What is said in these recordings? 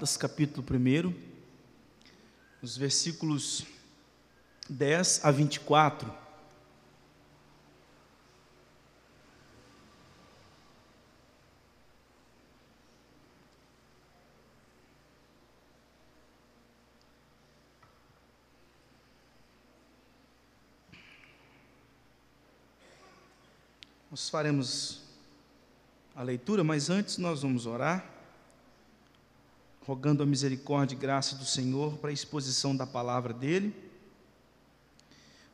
Gálatas capítulo 1, os versículos 10 a 24. Nós faremos a leitura, mas antes nós vamos orar, rogando a misericórdia e graça do Senhor para a exposição da palavra dele.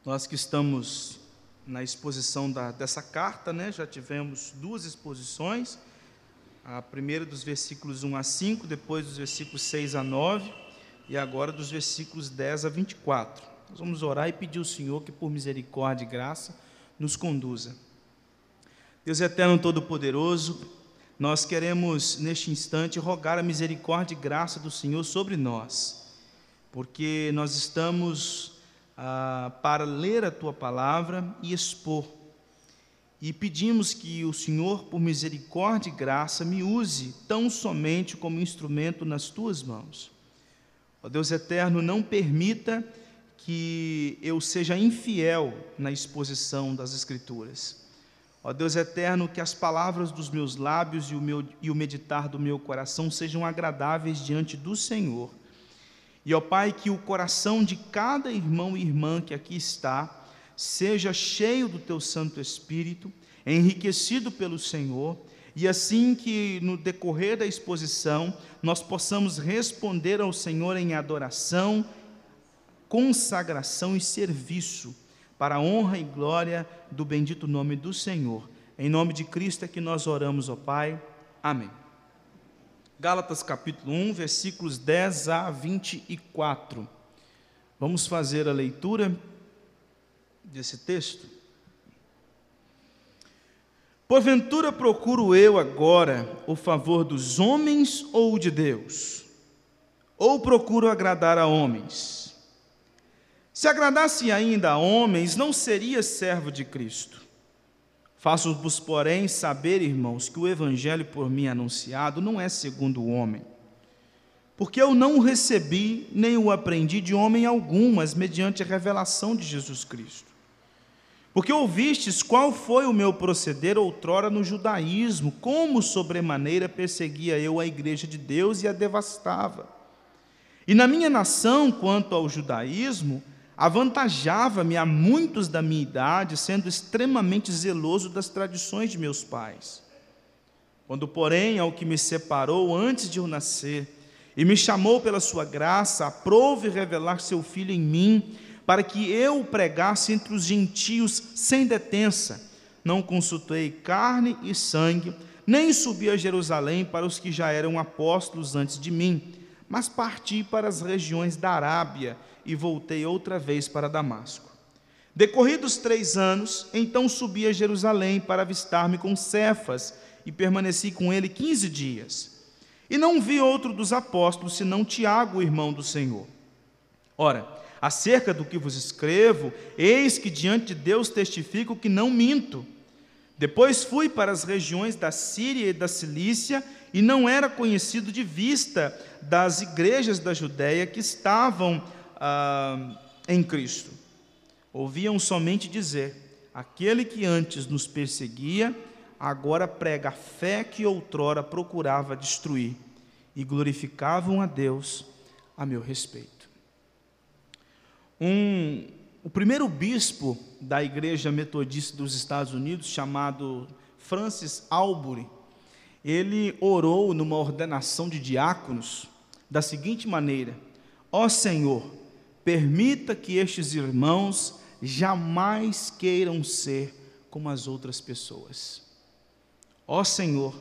Nós que estamos na exposição da, dessa carta, né, já tivemos duas exposições, a primeira dos versículos 1 a 5, depois dos versículos 6 a 9, e agora dos versículos 10 a 24. Nós vamos orar e pedir ao Senhor que, por misericórdia e graça, nos conduza. Deus eterno todo-poderoso, nós queremos neste instante rogar a misericórdia e graça do Senhor sobre nós, porque nós estamos ah, para ler a tua palavra e expor. E pedimos que o Senhor, por misericórdia e graça, me use tão somente como instrumento nas tuas mãos. Ó Deus eterno, não permita que eu seja infiel na exposição das Escrituras. Ó Deus eterno, que as palavras dos meus lábios e o, meu, e o meditar do meu coração sejam agradáveis diante do Senhor. E, ó Pai, que o coração de cada irmão e irmã que aqui está seja cheio do Teu Santo Espírito, enriquecido pelo Senhor, e assim que no decorrer da exposição nós possamos responder ao Senhor em adoração, consagração e serviço para a honra e glória do bendito nome do Senhor. Em nome de Cristo é que nós oramos, ó Pai. Amém. Gálatas capítulo 1, versículos 10 a 24. Vamos fazer a leitura desse texto. Porventura procuro eu agora o favor dos homens ou de Deus? Ou procuro agradar a homens? Se agradasse ainda a homens, não seria servo de Cristo. Faço-vos, porém, saber, irmãos, que o evangelho por mim anunciado não é segundo o homem. Porque eu não o recebi, nem o aprendi de homem algum, mas mediante a revelação de Jesus Cristo. Porque ouvistes qual foi o meu proceder outrora no judaísmo, como sobremaneira perseguia eu a igreja de Deus e a devastava. E na minha nação, quanto ao judaísmo, avantajava-me a muitos da minha idade, sendo extremamente zeloso das tradições de meus pais. Quando, porém, ao que me separou antes de eu nascer, e me chamou pela sua graça, aprove revelar seu filho em mim, para que eu o pregasse entre os gentios sem detença. Não consultei carne e sangue, nem subi a Jerusalém para os que já eram apóstolos antes de mim, mas parti para as regiões da Arábia e voltei outra vez para Damasco. Decorridos três anos, então subi a Jerusalém para avistar-me com Cefas e permaneci com ele quinze dias. E não vi outro dos apóstolos senão Tiago, irmão do Senhor. Ora, acerca do que vos escrevo, eis que diante de Deus testifico que não minto. Depois fui para as regiões da Síria e da Cilícia, e não era conhecido de vista das igrejas da Judéia que estavam ah, em Cristo. Ouviam somente dizer: aquele que antes nos perseguia, agora prega a fé que outrora procurava destruir, e glorificavam a Deus a meu respeito. Um, o primeiro bispo da Igreja Metodista dos Estados Unidos, chamado Francis Albury, ele orou numa ordenação de diáconos da seguinte maneira: Ó oh Senhor, permita que estes irmãos jamais queiram ser como as outras pessoas. Ó Senhor,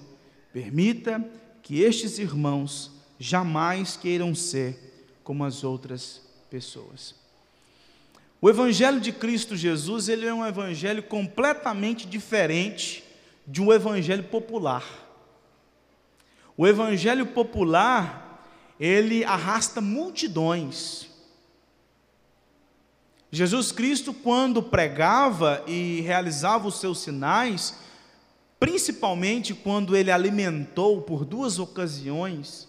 permita que estes irmãos jamais queiram ser como as outras pessoas. O evangelho de Cristo Jesus, ele é um evangelho completamente diferente de um evangelho popular. O evangelho popular, ele arrasta multidões. Jesus Cristo, quando pregava e realizava os seus sinais, principalmente quando ele alimentou por duas ocasiões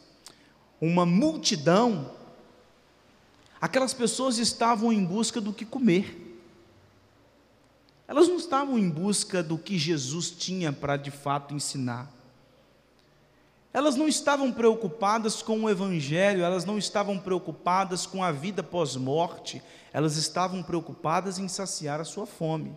uma multidão, aquelas pessoas estavam em busca do que comer. Elas não estavam em busca do que Jesus tinha para de fato ensinar. Elas não estavam preocupadas com o Evangelho, elas não estavam preocupadas com a vida pós-morte, elas estavam preocupadas em saciar a sua fome.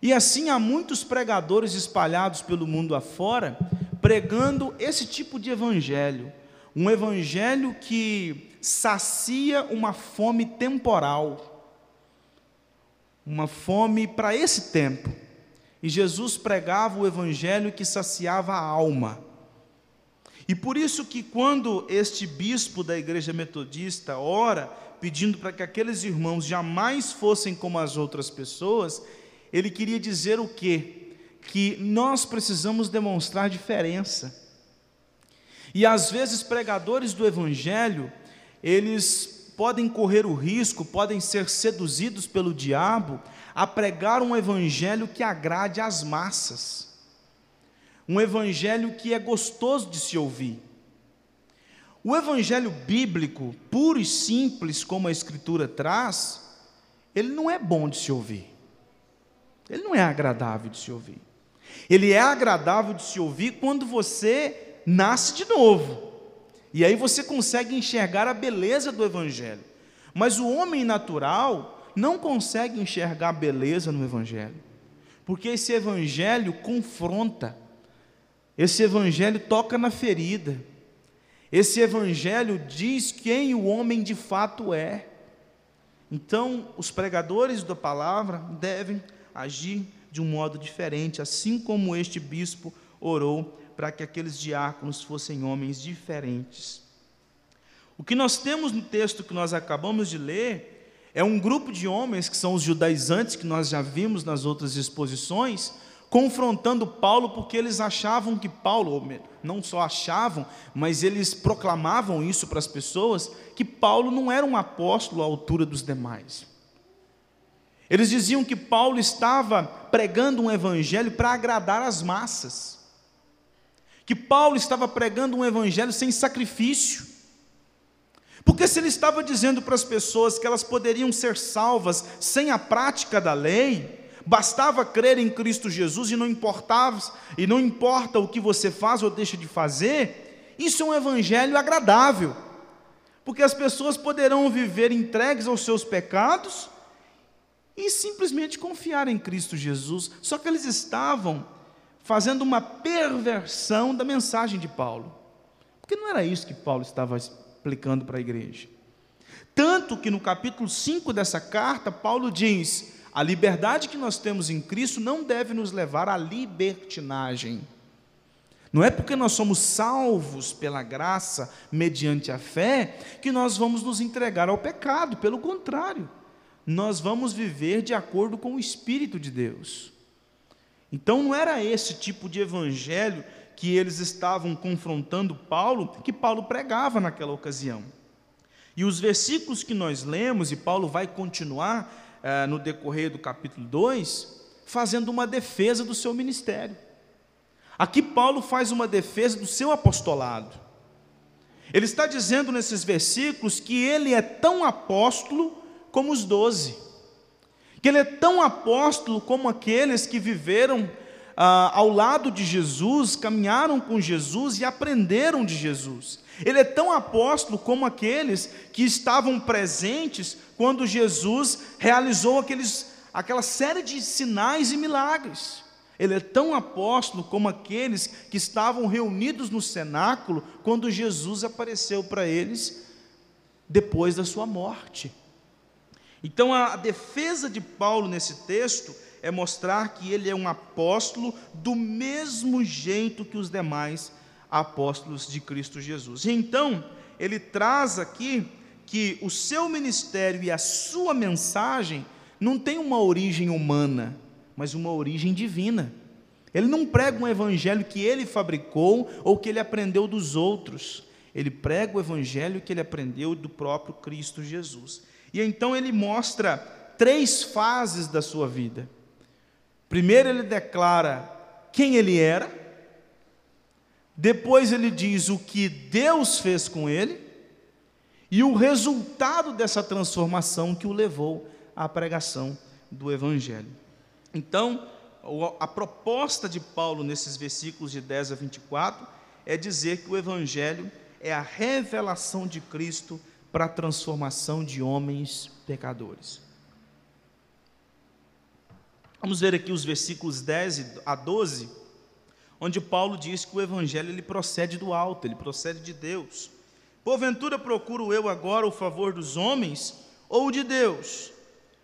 E assim há muitos pregadores espalhados pelo mundo afora, pregando esse tipo de evangelho, um evangelho que sacia uma fome temporal, uma fome para esse tempo. E Jesus pregava o evangelho que saciava a alma. E por isso que quando este bispo da igreja metodista ora, pedindo para que aqueles irmãos jamais fossem como as outras pessoas, ele queria dizer o quê? Que nós precisamos demonstrar diferença. E às vezes pregadores do evangelho, eles podem correr o risco, podem ser seduzidos pelo diabo a pregar um evangelho que agrade às massas. Um evangelho que é gostoso de se ouvir. O evangelho bíblico, puro e simples, como a escritura traz, ele não é bom de se ouvir. Ele não é agradável de se ouvir. Ele é agradável de se ouvir quando você nasce de novo. E aí você consegue enxergar a beleza do Evangelho. Mas o homem natural não consegue enxergar a beleza no Evangelho. Porque esse Evangelho confronta. Esse Evangelho toca na ferida. Esse Evangelho diz quem o homem de fato é. Então, os pregadores da palavra devem agir de um modo diferente, assim como este bispo orou para que aqueles diáconos fossem homens diferentes. O que nós temos no texto que nós acabamos de ler é um grupo de homens que são os judaizantes que nós já vimos nas outras exposições, confrontando Paulo porque eles achavam que Paulo, não só achavam, mas eles proclamavam isso para as pessoas, que Paulo não era um apóstolo à altura dos demais. Eles diziam que Paulo estava pregando um evangelho para agradar as massas, que Paulo estava pregando um evangelho sem sacrifício. Porque se ele estava dizendo para as pessoas que elas poderiam ser salvas sem a prática da lei, bastava crer em Cristo Jesus e não importava, e não importa o que você faz ou deixa de fazer, isso é um evangelho agradável. Porque as pessoas poderão viver entregues aos seus pecados e simplesmente confiar em Cristo Jesus. Só que eles estavam fazendo uma perversão da mensagem de Paulo. Porque não era isso que Paulo estava explicando para a igreja. Tanto que no capítulo 5 dessa carta, Paulo diz: a liberdade que nós temos em Cristo não deve nos levar à libertinagem. Não é porque nós somos salvos pela graça, mediante a fé, que nós vamos nos entregar ao pecado, pelo contrário nós vamos viver de acordo com o Espírito de Deus. Então não era esse tipo de evangelho que eles estavam confrontando Paulo, que Paulo pregava naquela ocasião. E os versículos que nós lemos, e Paulo vai continuar eh, no decorrer do capítulo 2, fazendo uma defesa do seu ministério. Aqui Paulo faz uma defesa do seu apostolado. Ele está dizendo nesses versículos que ele é tão apóstolo como os doze, que ele é tão apóstolo como aqueles que viveram ah, ao lado de Jesus, caminharam com Jesus e aprenderam de Jesus. Ele é tão apóstolo como aqueles que estavam presentes quando Jesus realizou aqueles, aquela série de sinais e milagres. Ele é tão apóstolo como aqueles que estavam reunidos no cenáculo quando Jesus apareceu para eles depois da sua morte. Então, a defesa de Paulo nesse texto é mostrar que ele é um apóstolo do mesmo jeito que os demais apóstolos de Cristo Jesus. E então, ele traz aqui que o seu ministério e a sua mensagem não tem uma origem humana, mas uma origem divina. Ele não prega um evangelho que ele fabricou ou que ele aprendeu dos outros. Ele prega o evangelho que ele aprendeu do próprio Cristo Jesus. E então ele mostra três fases da sua vida. Primeiro, ele declara quem ele era. Depois ele diz o que Deus fez com ele e o resultado dessa transformação que o levou à pregação do Evangelho. Então, a proposta de Paulo nesses versículos de 10 a 24 é dizer que o Evangelho é a revelação de Cristo para a transformação de homens pecadores. Vamos ver aqui os versículos 10 a 12, onde Paulo diz que o evangelho ele procede do alto, ele procede de Deus. Porventura procuro eu agora o favor dos homens ou de Deus?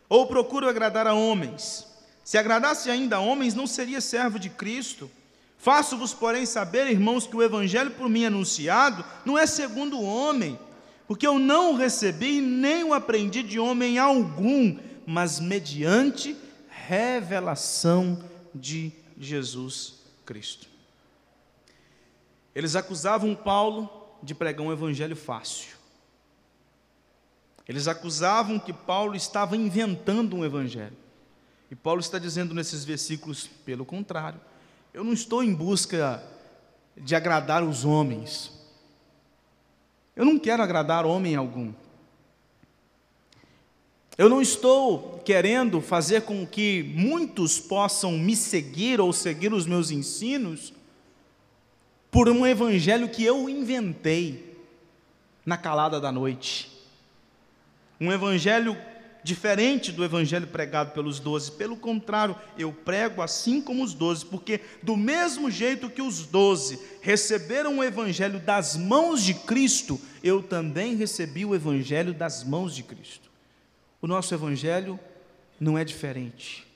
Ou procuro agradar a homens? Se agradasse ainda a homens, não seria servo de Cristo. Faço-vos, porém, saber, irmãos, que o evangelho por mim anunciado não é segundo o homem, porque eu não o recebi nem o aprendi de homem algum, mas mediante revelação de Jesus Cristo. Eles acusavam Paulo de pregar um evangelho fácil. Eles acusavam que Paulo estava inventando um evangelho. E Paulo está dizendo nesses versículos, pelo contrário, eu não estou em busca de agradar os homens. Eu não quero agradar homem algum. Eu não estou querendo fazer com que muitos possam me seguir ou seguir os meus ensinos por um evangelho que eu inventei na calada da noite. Um evangelho diferente do evangelho pregado pelos doze. Pelo contrário, eu prego assim como os doze, porque do mesmo jeito que os doze receberam o evangelho das mãos de Cristo, eu também recebi o evangelho das mãos de Cristo. O nosso evangelho não é diferente.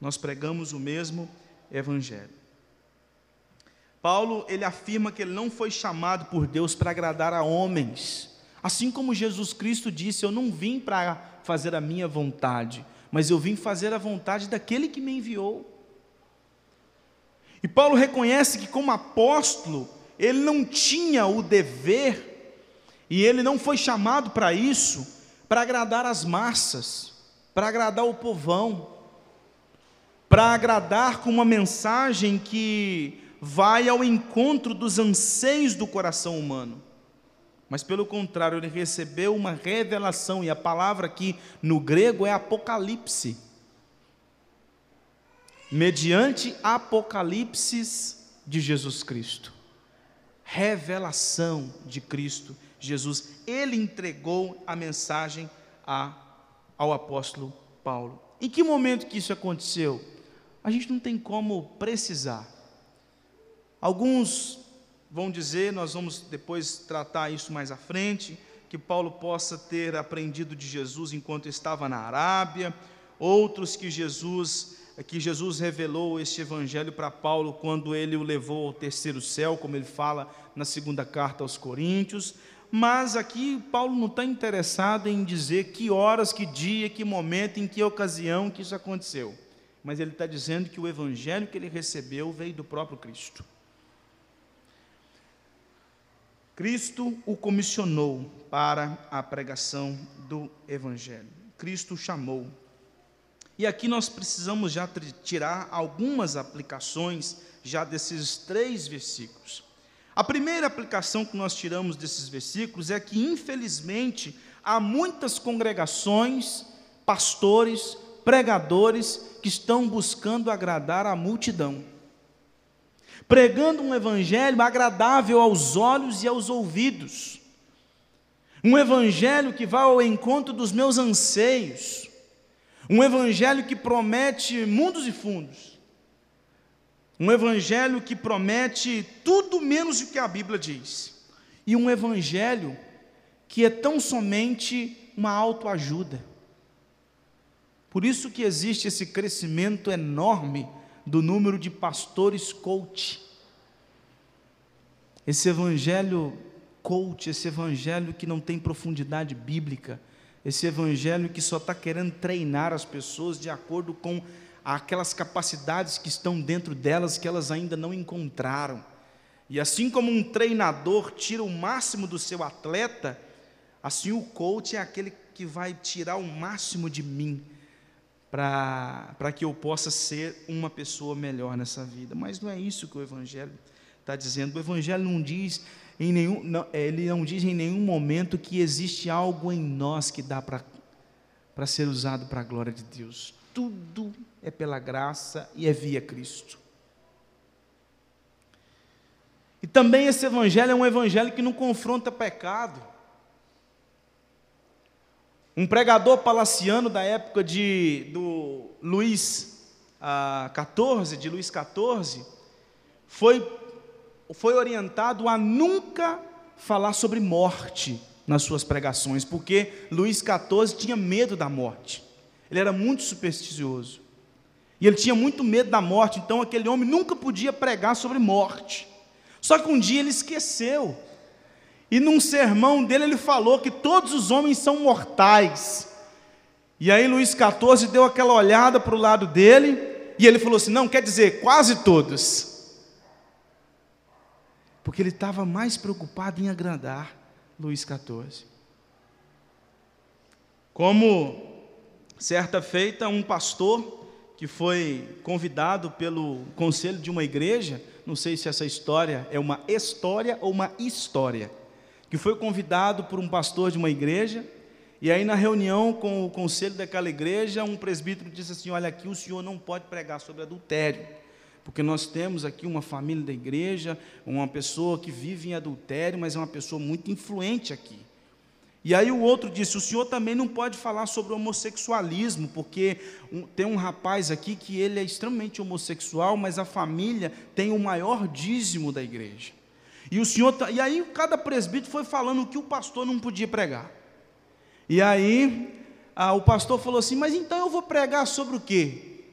Nós pregamos o mesmo evangelho. Paulo, ele afirma que ele não foi chamado por Deus para agradar a homens. Assim como Jesus Cristo disse: Eu não vim para fazer a minha vontade, mas eu vim fazer a vontade daquele que me enviou. E Paulo reconhece que, como apóstolo, ele não tinha o dever, e ele não foi chamado para isso, para agradar as massas, para agradar o povão, para agradar com uma mensagem que vai ao encontro dos anseios do coração humano. Mas pelo contrário, ele recebeu uma revelação, e a palavra aqui no grego é apocalipse. Mediante apocalipse de Jesus Cristo. Revelação de Cristo Jesus, ele entregou a mensagem a, ao apóstolo Paulo. Em que momento que isso aconteceu? A gente não tem como precisar. Alguns vão dizer, nós vamos depois tratar isso mais à frente, que Paulo possa ter aprendido de Jesus enquanto estava na Arábia, outros que Jesus que Jesus revelou este evangelho para Paulo quando ele o levou ao terceiro céu, como ele fala na segunda carta aos Coríntios mas aqui Paulo não está interessado em dizer que horas, que dia, que momento, em que ocasião que isso aconteceu. Mas ele está dizendo que o evangelho que ele recebeu veio do próprio Cristo. Cristo o comissionou para a pregação do evangelho. Cristo o chamou. E aqui nós precisamos já tirar algumas aplicações já desses três versículos. A primeira aplicação que nós tiramos desses versículos é que, infelizmente, há muitas congregações, pastores, pregadores que estão buscando agradar a multidão, pregando um evangelho agradável aos olhos e aos ouvidos, um evangelho que vai ao encontro dos meus anseios, um evangelho que promete mundos e fundos, um evangelho que promete tudo menos o que a Bíblia diz. E um evangelho que é tão somente uma autoajuda. Por isso que existe esse crescimento enorme do número de pastores coach. Esse evangelho coach, esse evangelho que não tem profundidade bíblica, esse evangelho que só está querendo treinar as pessoas de acordo com aquelas capacidades que estão dentro delas que elas ainda não encontraram. E assim como um treinador tira o máximo do seu atleta, assim o coach é aquele que vai tirar o máximo de mim para que eu possa ser uma pessoa melhor nessa vida. Mas não é isso que o Evangelho está dizendo, o Evangelho não diz em nenhum, não, ele não diz em nenhum momento que existe algo em nós que dá para ser usado para a glória de Deus. Tudo é pela graça e é via Cristo. E também esse evangelho é um evangelho que não confronta pecado. Um pregador palaciano da época de do Luís XIV, de Luís XIV, foi, foi orientado a nunca falar sobre morte nas suas pregações, porque Luís XIV tinha medo da morte. Ele era muito supersticioso. E ele tinha muito medo da morte, então aquele homem nunca podia pregar sobre morte. Só que um dia ele esqueceu. E num sermão dele ele falou que todos os homens são mortais. E aí Luís XIV deu aquela olhada para o lado dele e ele falou assim: não, quer dizer, quase todos. Porque ele estava mais preocupado em agradar Luís XIV. Como certa feita, um pastor que foi convidado pelo conselho de uma igreja, não sei se essa história é uma história ou uma história, que foi convidado por um pastor de uma igreja, e aí na reunião com o conselho daquela igreja, um presbítero disse assim: Olha, aqui o senhor não pode pregar sobre adultério, porque nós temos aqui uma família da igreja, uma pessoa que vive em adultério, mas é uma pessoa muito influente aqui. E aí o outro disse: o senhor também não pode falar sobre homossexualismo, porque tem um rapaz aqui que ele é extremamente homossexual, mas a família tem o maior dízimo da igreja. E o senhor, tá, e aí cada presbítero foi falando o que o pastor não podia pregar. E aí ah, o pastor falou assim: mas então eu vou pregar sobre o quê?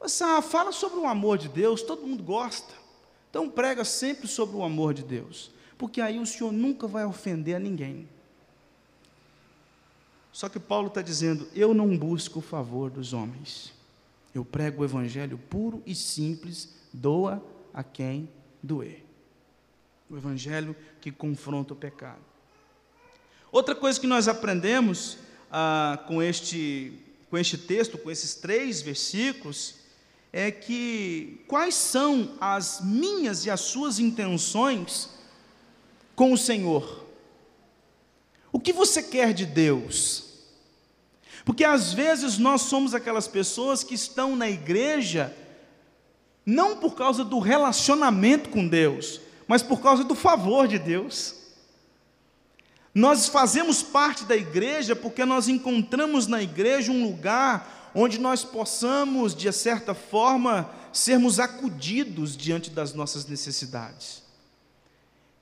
Assim, ah, fala sobre o amor de Deus, todo mundo gosta. Então prega sempre sobre o amor de Deus porque aí o Senhor nunca vai ofender a ninguém. Só que Paulo está dizendo: eu não busco o favor dos homens, eu prego o evangelho puro e simples, doa a quem doer. O evangelho que confronta o pecado. Outra coisa que nós aprendemos ah, com, este, com este texto, com esses três versículos, é que quais são as minhas e as suas intenções com o Senhor? O que você quer de Deus? Porque às vezes nós somos aquelas pessoas que estão na igreja não por causa do relacionamento com Deus, mas por causa do favor de Deus. Nós fazemos parte da igreja porque nós encontramos na igreja um lugar onde nós possamos, de certa forma, sermos acudidos diante das nossas necessidades.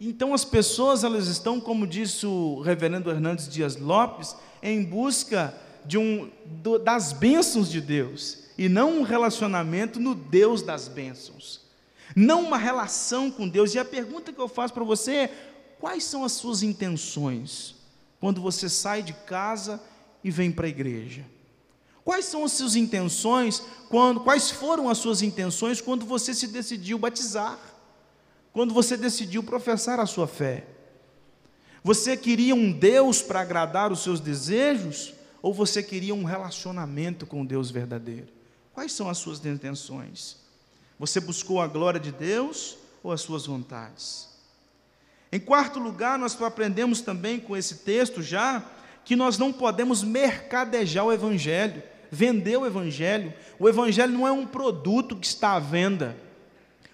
Então as pessoas elas estão, como disse o reverendo Hernandes Dias Lopes, em busca de um, do, das bênçãos de Deus e não um relacionamento no Deus das bênçãos, não uma relação com Deus. E a pergunta que eu faço para você é: quais são as suas intenções quando você sai de casa e vem para a igreja? Quais são as suas intenções quando, quais foram as suas intenções quando você se decidiu batizar? quando você decidiu professar a sua fé? Você queria um Deus para agradar os seus desejos ou você queria um relacionamento com Deus verdadeiro? Quais são as suas intenções? Você buscou a glória de Deus ou as suas vontades? Em quarto lugar, nós aprendemos também com esse texto já que nós não podemos mercadejar o evangelho, vender o evangelho. O evangelho não é um produto que está à venda.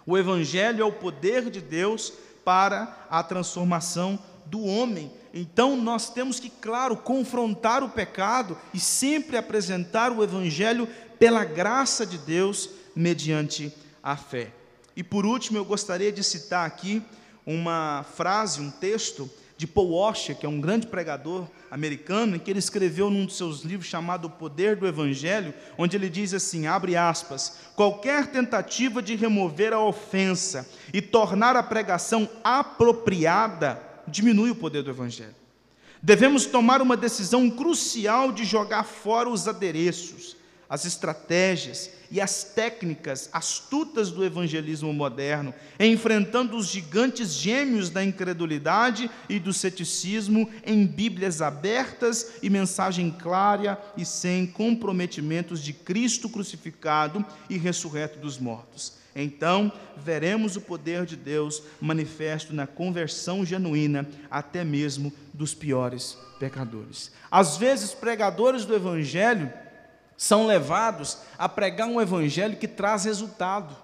O Evangelho é o poder de Deus para a transformação do homem. Então nós temos que, claro, confrontar o pecado e sempre apresentar o Evangelho pela graça de Deus mediante a fé. E por último, eu gostaria de citar aqui uma frase, um texto de Paul Washer, que é um grande pregador americano, que ele escreveu num dos seus livros chamado O Poder do Evangelho, onde ele diz assim, abre aspas, qualquer tentativa de remover a ofensa e tornar a pregação apropriada diminui o poder do Evangelho. Devemos tomar uma decisão crucial de jogar fora os adereços, as estratégias e as técnicas astutas do evangelismo moderno, enfrentando os gigantes gêmeos da incredulidade e do ceticismo em Bíblias abertas e mensagem clara e sem comprometimentos de Cristo crucificado e ressurreto dos mortos. Então veremos o poder de Deus manifesto na conversão genuína, até mesmo dos piores pecadores. Às vezes, pregadores do Evangelho são levados a pregar um Evangelho que traz resultado.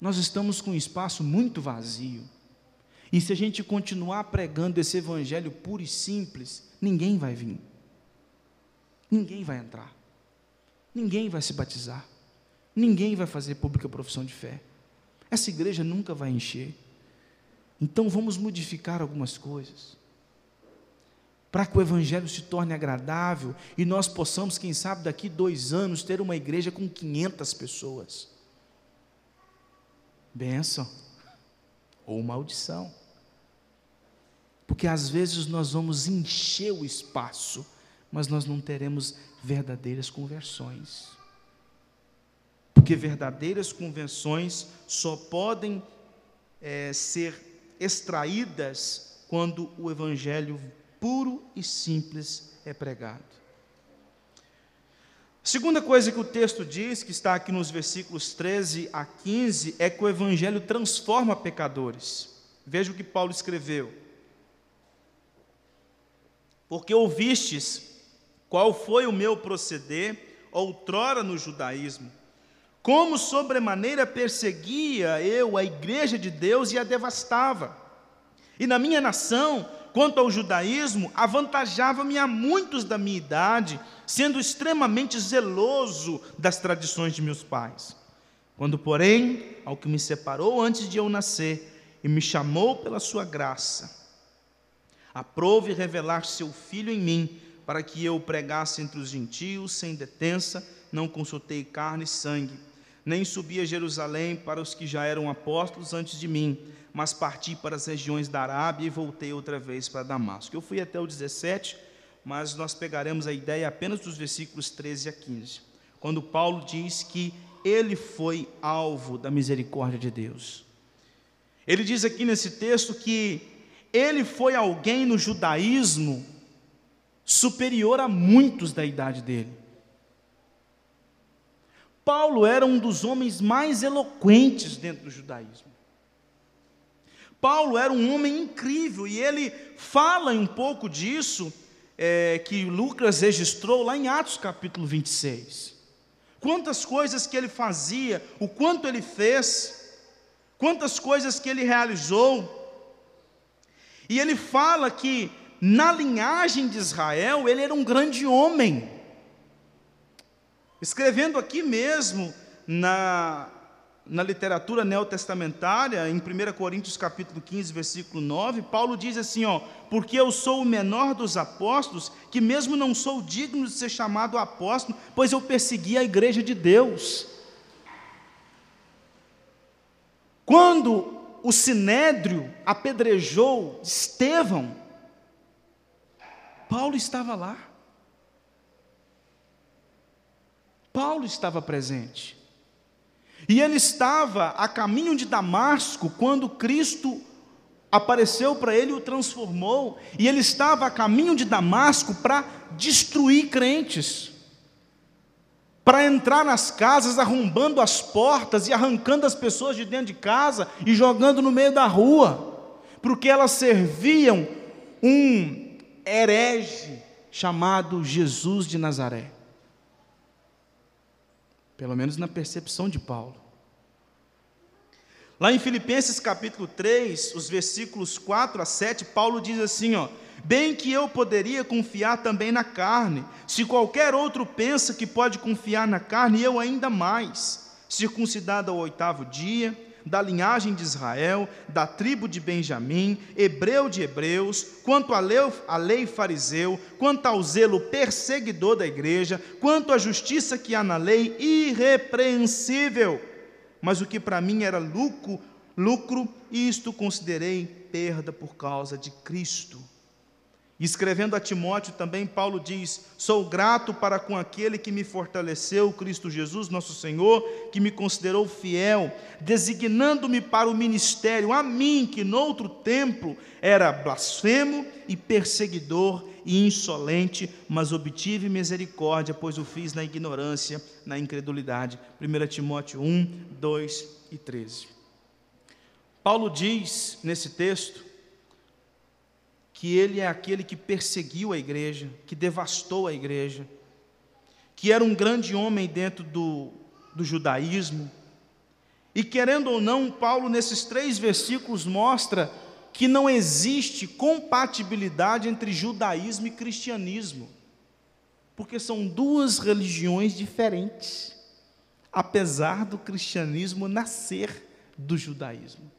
Nós estamos com um espaço muito vazio. E se a gente continuar pregando esse Evangelho puro e simples, ninguém vai vir. Ninguém vai entrar. Ninguém vai se batizar. Ninguém vai fazer pública profissão de fé. Essa igreja nunca vai encher. Então vamos modificar algumas coisas. Para que o Evangelho se torne agradável e nós possamos, quem sabe, daqui dois anos, ter uma igreja com 500 pessoas. Benção ou maldição. Porque às vezes nós vamos encher o espaço, mas nós não teremos verdadeiras conversões. Porque verdadeiras conversões só podem é, ser extraídas quando o Evangelho puro e simples é pregado. Segunda coisa que o texto diz, que está aqui nos versículos 13 a 15, é que o Evangelho transforma pecadores. Veja o que Paulo escreveu. Porque ouvistes qual foi o meu proceder outrora no judaísmo? Como sobremaneira perseguia eu a igreja de Deus e a devastava. E na minha nação, quanto ao judaísmo, avantajava-me a muitos da minha idade, sendo extremamente zeloso das tradições de meus pais. Quando, porém, ao que me separou antes de eu nascer e me chamou pela sua graça, aprove revelar seu filho em mim, para que eu pregasse entre os gentios sem detença, não consultei carne e sangue, nem subi a Jerusalém para os que já eram apóstolos antes de mim, mas parti para as regiões da Arábia e voltei outra vez para Damasco. Eu fui até o 17, mas nós pegaremos a ideia apenas dos versículos 13 a 15, quando Paulo diz que ele foi alvo da misericórdia de Deus. Ele diz aqui nesse texto que ele foi alguém no judaísmo superior a muitos da idade dele. Paulo era um dos homens mais eloquentes dentro do judaísmo. Paulo era um homem incrível e ele fala um pouco disso é, que Lucas registrou lá em Atos capítulo 26. Quantas coisas que ele fazia, o quanto ele fez, quantas coisas que ele realizou. E ele fala que na linhagem de Israel, ele era um grande homem. Escrevendo aqui mesmo, na, na literatura neotestamentária, em 1 Coríntios capítulo 15, versículo 9, Paulo diz assim, ó, porque eu sou o menor dos apóstolos, que mesmo não sou digno de ser chamado apóstolo, pois eu persegui a igreja de Deus. Quando o sinédrio apedrejou Estevão, Paulo estava lá. Paulo estava presente. E ele estava a caminho de Damasco quando Cristo apareceu para ele e o transformou. E ele estava a caminho de Damasco para destruir crentes, para entrar nas casas, arrombando as portas e arrancando as pessoas de dentro de casa e jogando no meio da rua, porque elas serviam um herege chamado Jesus de Nazaré. Pelo menos na percepção de Paulo. Lá em Filipenses capítulo 3, os versículos 4 a 7, Paulo diz assim, ó: Bem que eu poderia confiar também na carne. Se qualquer outro pensa que pode confiar na carne, eu ainda mais. Circuncidado ao oitavo dia, da linhagem de Israel, da tribo de Benjamim, hebreu de hebreus, quanto à lei, fariseu, quanto ao zelo perseguidor da igreja, quanto à justiça que há na lei, irrepreensível. Mas o que para mim era lucro, lucro, isto considerei perda por causa de Cristo. Escrevendo a Timóteo também, Paulo diz: Sou grato para com aquele que me fortaleceu, Cristo Jesus, nosso Senhor, que me considerou fiel, designando-me para o ministério, a mim, que noutro tempo era blasfemo e perseguidor e insolente, mas obtive misericórdia, pois o fiz na ignorância, na incredulidade. 1 Timóteo 1, 2 e 13. Paulo diz nesse texto que ele é aquele que perseguiu a igreja, que devastou a igreja, que era um grande homem dentro do, do judaísmo. E querendo ou não, Paulo, nesses três versículos, mostra que não existe compatibilidade entre judaísmo e cristianismo, porque são duas religiões diferentes, apesar do cristianismo nascer do judaísmo.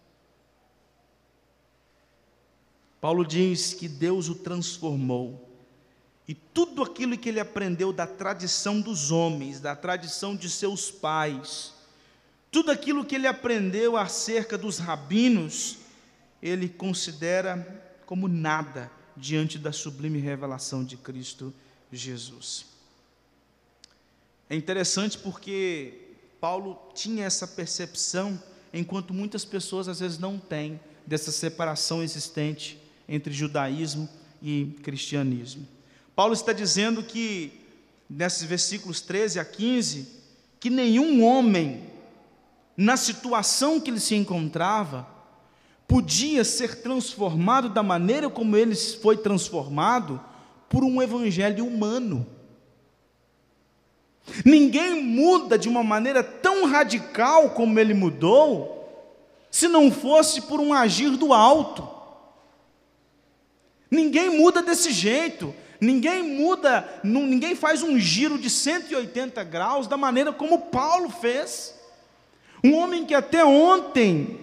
Paulo diz que Deus o transformou. E tudo aquilo que ele aprendeu da tradição dos homens, da tradição de seus pais, tudo aquilo que ele aprendeu acerca dos rabinos, ele considera como nada diante da sublime revelação de Cristo Jesus. É interessante porque Paulo tinha essa percepção, enquanto muitas pessoas às vezes não têm, dessa separação existente entre judaísmo e cristianismo. Paulo está dizendo que, nesses versículos 13 a 15, que nenhum homem, na situação que ele se encontrava, podia ser transformado da maneira como ele foi transformado por um evangelho humano. Ninguém muda de uma maneira tão radical como ele mudou, se não fosse por um agir do alto. Ninguém muda desse jeito. Ninguém muda, ninguém faz um giro de 180 graus da maneira como Paulo fez. Um homem que até ontem,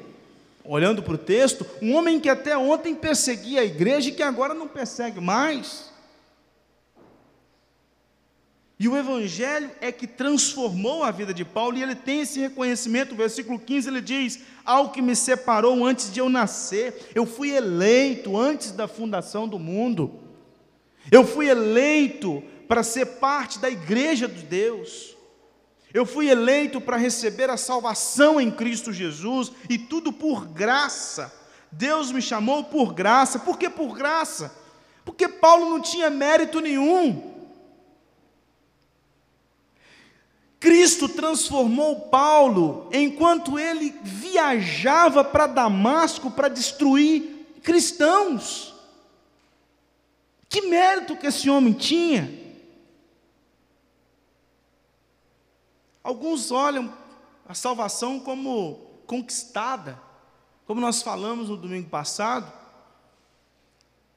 olhando para o texto, um homem que até ontem perseguia a igreja e que agora não persegue mais. E o Evangelho é que transformou a vida de Paulo, e ele tem esse reconhecimento. O versículo 15 ele diz: Ao que me separou antes de eu nascer, eu fui eleito antes da fundação do mundo, eu fui eleito para ser parte da igreja de Deus, eu fui eleito para receber a salvação em Cristo Jesus, e tudo por graça. Deus me chamou por graça, por que por graça? Porque Paulo não tinha mérito nenhum. Cristo transformou Paulo enquanto ele viajava para Damasco para destruir cristãos. Que mérito que esse homem tinha? Alguns olham a salvação como conquistada, como nós falamos no domingo passado,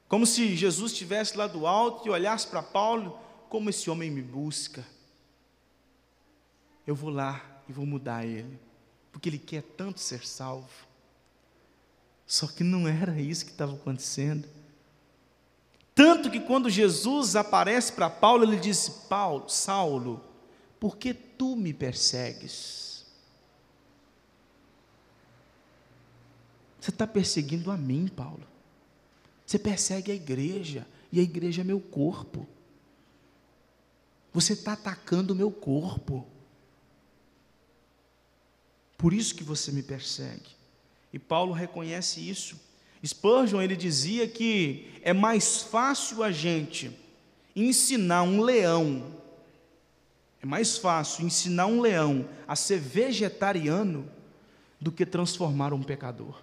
como se Jesus estivesse lá do alto e olhasse para Paulo, como esse homem me busca eu vou lá e vou mudar ele, porque ele quer tanto ser salvo. Só que não era isso que estava acontecendo. Tanto que quando Jesus aparece para Paulo, ele disse: Paulo, Saulo, por que tu me persegues? Você está perseguindo a mim, Paulo. Você persegue a igreja, e a igreja é meu corpo. Você está atacando o meu corpo. Por isso que você me persegue. E Paulo reconhece isso. Spurgeon ele dizia que é mais fácil a gente ensinar um leão, é mais fácil ensinar um leão a ser vegetariano do que transformar um pecador.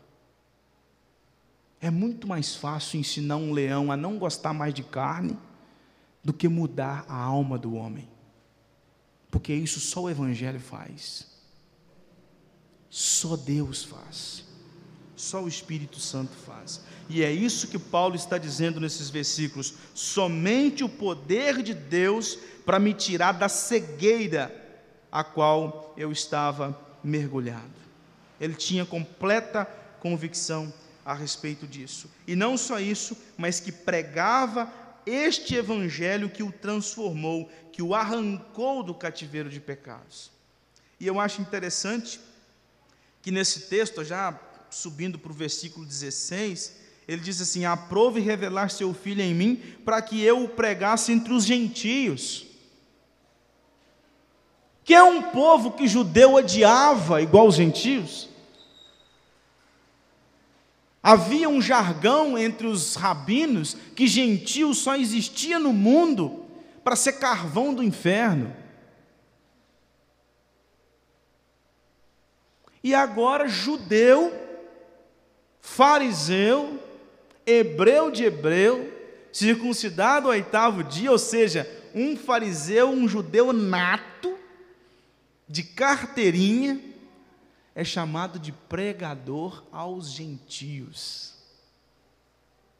É muito mais fácil ensinar um leão a não gostar mais de carne do que mudar a alma do homem. Porque isso só o Evangelho faz. Só Deus faz. Só o Espírito Santo faz. E é isso que Paulo está dizendo nesses versículos. Somente o poder de Deus para me tirar da cegueira a qual eu estava mergulhado. Ele tinha completa convicção a respeito disso. E não só isso, mas que pregava este evangelho que o transformou, que o arrancou do cativeiro de pecados. E eu acho interessante que nesse texto, já subindo para o versículo 16, Ele diz assim: Aprove revelar seu filho em mim, para que eu o pregasse entre os gentios. Que é um povo que judeu odiava, igual os gentios. Havia um jargão entre os rabinos que gentio só existia no mundo para ser carvão do inferno. E agora, judeu, fariseu, hebreu de hebreu, circuncidado ao oitavo dia, ou seja, um fariseu, um judeu nato, de carteirinha, é chamado de pregador aos gentios.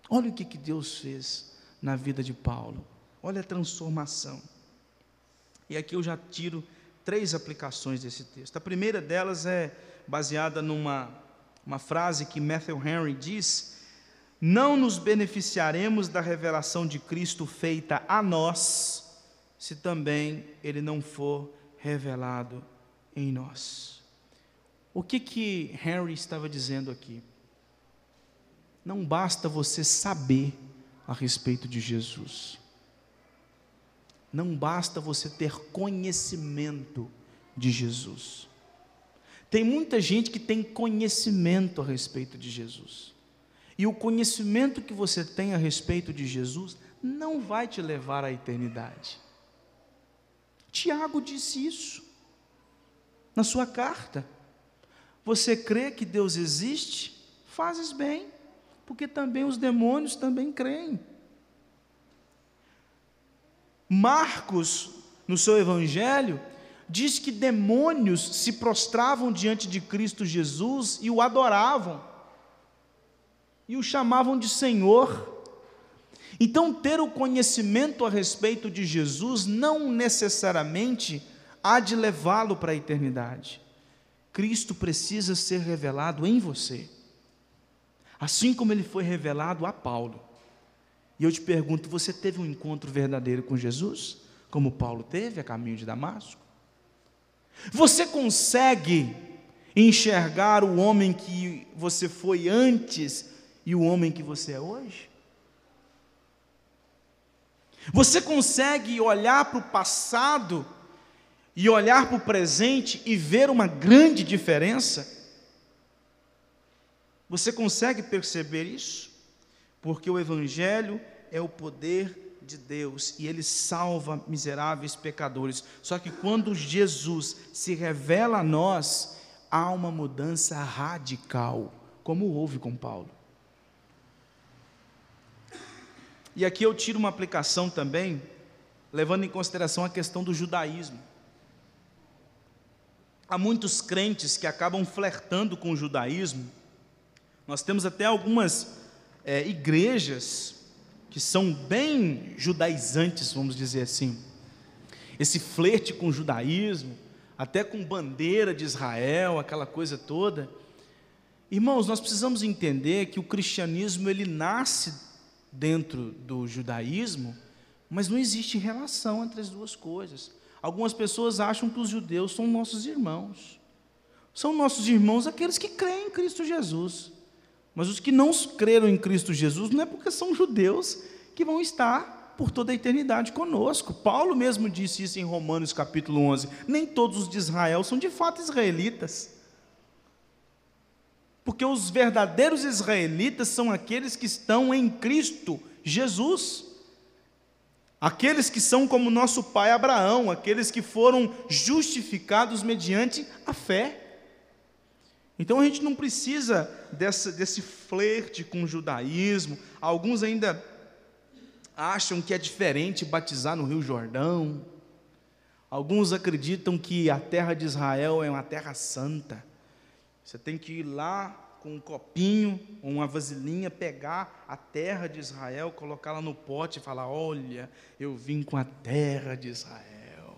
Olha o que, que Deus fez na vida de Paulo, olha a transformação. E aqui eu já tiro três aplicações desse texto. A primeira delas é baseada numa uma frase que Matthew Henry diz: Não nos beneficiaremos da revelação de Cristo feita a nós, se também ele não for revelado em nós. O que que Henry estava dizendo aqui? Não basta você saber a respeito de Jesus. Não basta você ter conhecimento de Jesus. Tem muita gente que tem conhecimento a respeito de Jesus. E o conhecimento que você tem a respeito de Jesus não vai te levar à eternidade. Tiago disse isso na sua carta. Você crê que Deus existe? Fazes bem, porque também os demônios também creem. Marcos, no seu evangelho, diz que demônios se prostravam diante de Cristo Jesus e o adoravam, e o chamavam de Senhor. Então, ter o conhecimento a respeito de Jesus não necessariamente há de levá-lo para a eternidade. Cristo precisa ser revelado em você, assim como ele foi revelado a Paulo. E eu te pergunto: você teve um encontro verdadeiro com Jesus, como Paulo teve a caminho de Damasco? Você consegue enxergar o homem que você foi antes e o homem que você é hoje? Você consegue olhar para o passado e olhar para o presente e ver uma grande diferença? Você consegue perceber isso? Porque o Evangelho é o poder de Deus e ele salva miseráveis pecadores. Só que quando Jesus se revela a nós, há uma mudança radical, como houve com Paulo. E aqui eu tiro uma aplicação também, levando em consideração a questão do judaísmo. Há muitos crentes que acabam flertando com o judaísmo. Nós temos até algumas é, igrejas que são bem judaizantes, vamos dizer assim. Esse flerte com o judaísmo, até com bandeira de Israel, aquela coisa toda. Irmãos, nós precisamos entender que o cristianismo ele nasce dentro do judaísmo, mas não existe relação entre as duas coisas. Algumas pessoas acham que os judeus são nossos irmãos. São nossos irmãos aqueles que creem em Cristo Jesus. Mas os que não creram em Cristo Jesus não é porque são judeus que vão estar por toda a eternidade conosco. Paulo mesmo disse isso em Romanos capítulo 11. Nem todos os de Israel são de fato israelitas. Porque os verdadeiros israelitas são aqueles que estão em Cristo Jesus. Aqueles que são como nosso pai Abraão, aqueles que foram justificados mediante a fé. Então a gente não precisa dessa, desse flerte com o judaísmo. Alguns ainda acham que é diferente batizar no Rio Jordão. Alguns acreditam que a terra de Israel é uma terra santa. Você tem que ir lá com um copinho uma vasilhinha, pegar a terra de Israel, colocá-la no pote e falar: Olha, eu vim com a terra de Israel.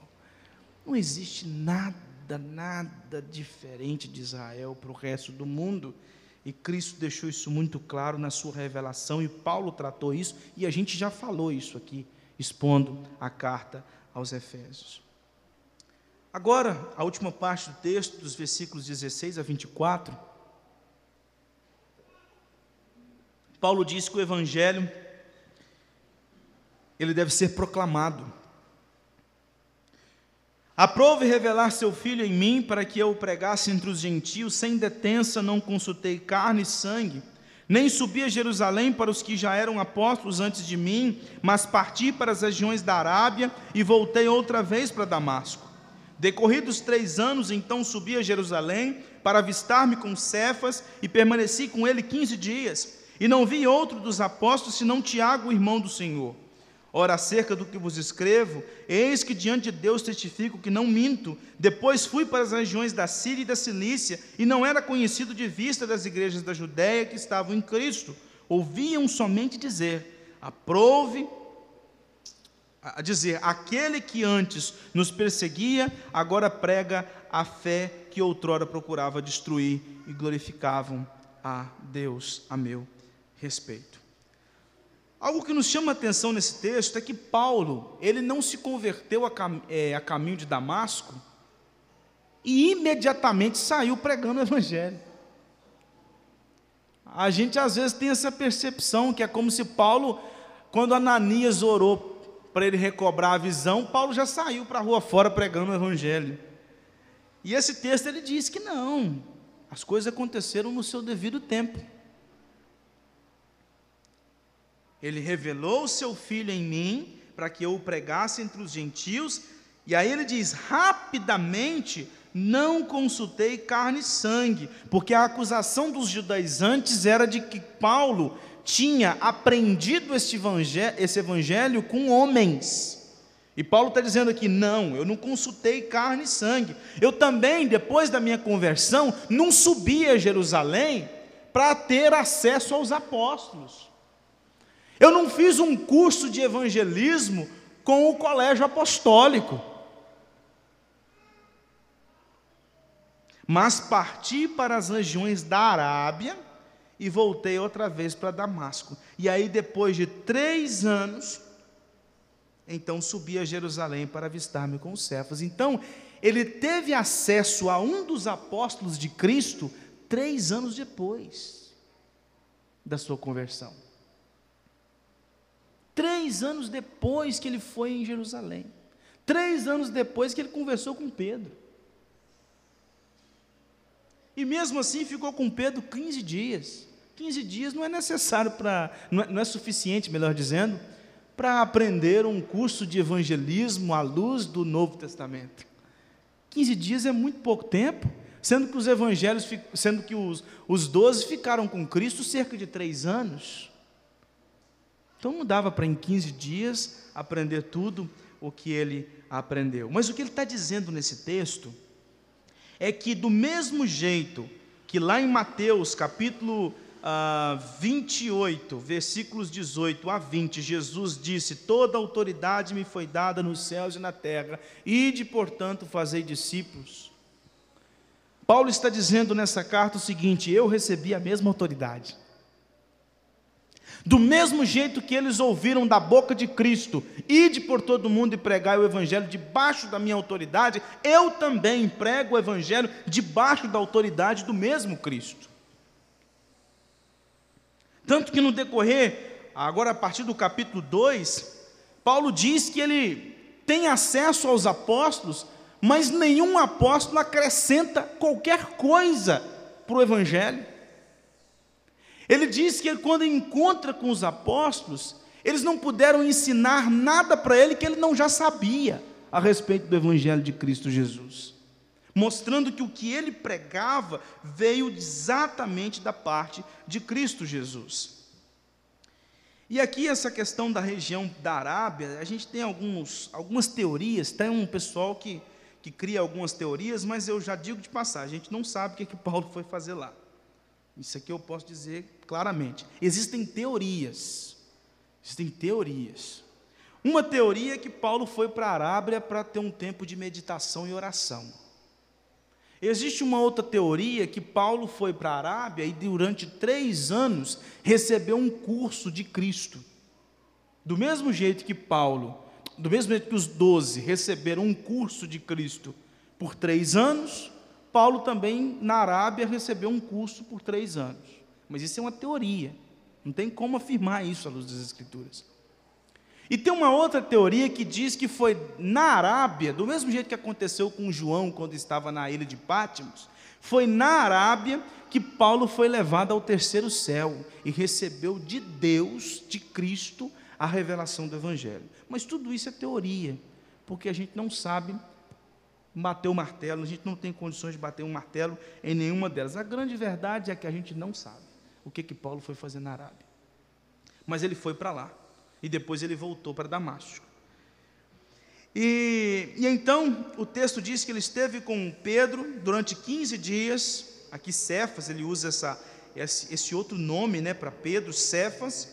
Não existe nada nada, nada diferente de Israel para o resto do mundo. E Cristo deixou isso muito claro na sua revelação, e Paulo tratou isso, e a gente já falou isso aqui, expondo a carta aos Efésios. Agora, a última parte do texto, dos versículos 16 a 24. Paulo diz que o evangelho ele deve ser proclamado. Aprove revelar seu filho em mim para que eu o pregasse entre os gentios, sem detença, não consultei carne e sangue, nem subi a Jerusalém para os que já eram apóstolos antes de mim, mas parti para as regiões da Arábia e voltei outra vez para Damasco. Decorridos três anos, então subi a Jerusalém para avistar-me com Cefas e permaneci com ele quinze dias. E não vi outro dos apóstolos senão Tiago, irmão do Senhor. Ora, acerca do que vos escrevo, eis que diante de Deus testifico que não minto. Depois fui para as regiões da Síria e da Cilícia, e não era conhecido de vista das igrejas da Judéia que estavam em Cristo. Ouviam somente dizer: aprove a dizer: aquele que antes nos perseguia, agora prega a fé que outrora procurava destruir e glorificavam a Deus a meu respeito. Algo que nos chama a atenção nesse texto é que Paulo, ele não se converteu a, cam é, a caminho de Damasco e imediatamente saiu pregando o evangelho. A gente às vezes tem essa percepção que é como se Paulo, quando Ananias orou para ele recobrar a visão, Paulo já saiu para a rua fora pregando o evangelho. E esse texto ele diz que não, as coisas aconteceram no seu devido tempo. Ele revelou o seu filho em mim para que eu o pregasse entre os gentios, e aí ele diz: rapidamente não consultei carne e sangue, porque a acusação dos judaizantes era de que Paulo tinha aprendido esse evangelho, esse evangelho com homens. E Paulo está dizendo aqui: não, eu não consultei carne e sangue. Eu também, depois da minha conversão, não subi a Jerusalém para ter acesso aos apóstolos. Eu não fiz um curso de evangelismo com o colégio apostólico. Mas parti para as regiões da Arábia e voltei outra vez para Damasco. E aí, depois de três anos, então subi a Jerusalém para avistar-me com os Cefas. Então, ele teve acesso a um dos apóstolos de Cristo três anos depois da sua conversão. Três anos depois que ele foi em Jerusalém. Três anos depois que ele conversou com Pedro. E mesmo assim ficou com Pedro 15 dias. 15 dias não é necessário para, não, é, não é suficiente, melhor dizendo, para aprender um curso de evangelismo à luz do Novo Testamento. 15 dias é muito pouco tempo, sendo que os evangelhos, sendo que os, os 12 ficaram com Cristo cerca de três anos. Então não dava para em 15 dias aprender tudo o que ele aprendeu. Mas o que ele está dizendo nesse texto é que do mesmo jeito que lá em Mateus capítulo 28, ah, versículos 18 a 20, Jesus disse: Toda autoridade me foi dada nos céus e na terra, ide, portanto, fazei discípulos. Paulo está dizendo nessa carta o seguinte: Eu recebi a mesma autoridade. Do mesmo jeito que eles ouviram da boca de Cristo, ide por todo mundo e pregai o Evangelho debaixo da minha autoridade, eu também prego o Evangelho debaixo da autoridade do mesmo Cristo. Tanto que no decorrer, agora a partir do capítulo 2, Paulo diz que ele tem acesso aos apóstolos, mas nenhum apóstolo acrescenta qualquer coisa para o Evangelho. Ele diz que quando encontra com os apóstolos, eles não puderam ensinar nada para ele que ele não já sabia a respeito do Evangelho de Cristo Jesus mostrando que o que ele pregava veio exatamente da parte de Cristo Jesus. E aqui essa questão da região da Arábia, a gente tem alguns, algumas teorias, tem um pessoal que, que cria algumas teorias, mas eu já digo de passar, a gente não sabe o que, é que Paulo foi fazer lá. Isso aqui eu posso dizer claramente. Existem teorias, existem teorias. Uma teoria é que Paulo foi para a Arábia para ter um tempo de meditação e oração. Existe uma outra teoria que Paulo foi para a Arábia e durante três anos recebeu um curso de Cristo. Do mesmo jeito que Paulo, do mesmo jeito que os doze receberam um curso de Cristo por três anos, Paulo também na Arábia recebeu um curso por três anos. Mas isso é uma teoria. Não tem como afirmar isso à luz das Escrituras. E tem uma outra teoria que diz que foi na Arábia, do mesmo jeito que aconteceu com João quando estava na ilha de Pátimos, foi na Arábia que Paulo foi levado ao terceiro céu e recebeu de Deus, de Cristo, a revelação do Evangelho. Mas tudo isso é teoria, porque a gente não sabe bater o martelo, a gente não tem condições de bater um martelo em nenhuma delas. A grande verdade é que a gente não sabe o que, que Paulo foi fazer na Arábia. Mas ele foi para lá e depois ele voltou para Damasco. E, e, então o texto diz que ele esteve com Pedro durante 15 dias. Aqui Cefas, ele usa essa, esse, esse outro nome né, para Pedro, Cefas.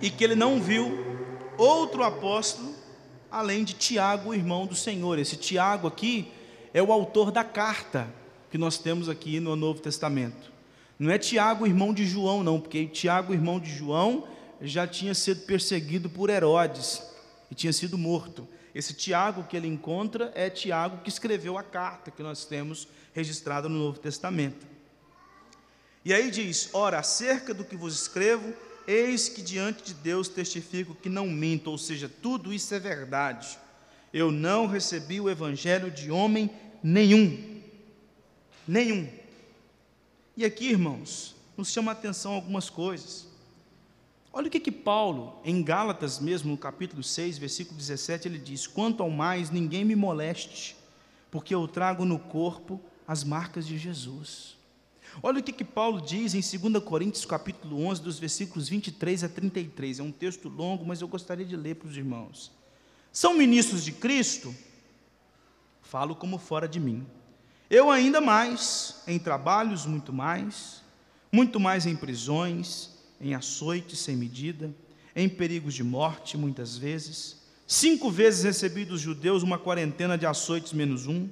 E que ele não viu outro apóstolo além de Tiago, irmão do Senhor. Esse Tiago aqui é o autor da carta que nós temos aqui no Novo Testamento. Não é Tiago, irmão de João, não, porque Tiago, irmão de João, já tinha sido perseguido por Herodes e tinha sido morto. Esse Tiago que ele encontra é Tiago que escreveu a carta que nós temos registrada no Novo Testamento. E aí diz: Ora, acerca do que vos escrevo, Eis que diante de Deus testifico que não minto, ou seja, tudo isso é verdade. Eu não recebi o evangelho de homem nenhum. Nenhum. E aqui, irmãos, nos chama a atenção algumas coisas. Olha o que que Paulo, em Gálatas mesmo, no capítulo 6, versículo 17, ele diz: Quanto ao mais, ninguém me moleste, porque eu trago no corpo as marcas de Jesus. Olha o que, que Paulo diz em 2 Coríntios capítulo 11, dos versículos 23 a 33. É um texto longo, mas eu gostaria de ler para os irmãos. São ministros de Cristo? Falo como fora de mim. Eu ainda mais, em trabalhos muito mais, muito mais em prisões, em açoites sem medida, em perigos de morte muitas vezes. Cinco vezes recebi dos judeus uma quarentena de açoites menos um.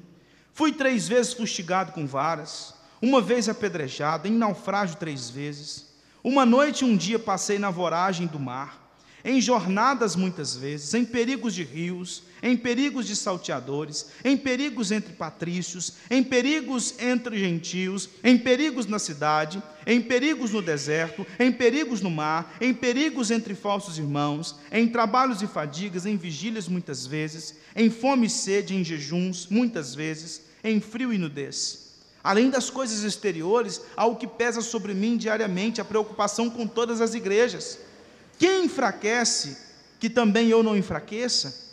Fui três vezes fustigado com varas uma vez apedrejado, em naufrágio três vezes. Uma noite e um dia passei na voragem do mar, em jornadas muitas vezes, em perigos de rios, em perigos de salteadores, em perigos entre patrícios, em perigos entre gentios, em perigos na cidade, em perigos no deserto, em perigos no mar, em perigos entre falsos irmãos, em trabalhos e fadigas, em vigílias muitas vezes, em fome e sede, em jejuns muitas vezes, em frio e nudez. Além das coisas exteriores, há o que pesa sobre mim diariamente, a preocupação com todas as igrejas. Quem enfraquece, que também eu não enfraqueça?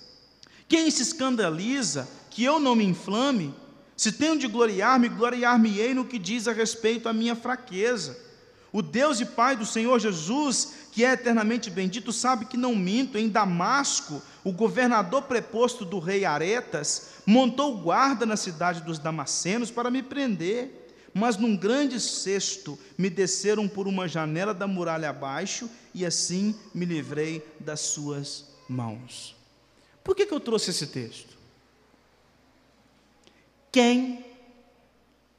Quem se escandaliza, que eu não me inflame? Se tenho de gloriar-me, gloriar-me-ei no que diz a respeito à minha fraqueza. O Deus e Pai do Senhor Jesus, que é eternamente bendito, sabe que não minto. Em Damasco, o governador preposto do rei Aretas montou guarda na cidade dos Damascenos para me prender. Mas num grande cesto me desceram por uma janela da muralha abaixo e assim me livrei das suas mãos. Por que, que eu trouxe esse texto? Quem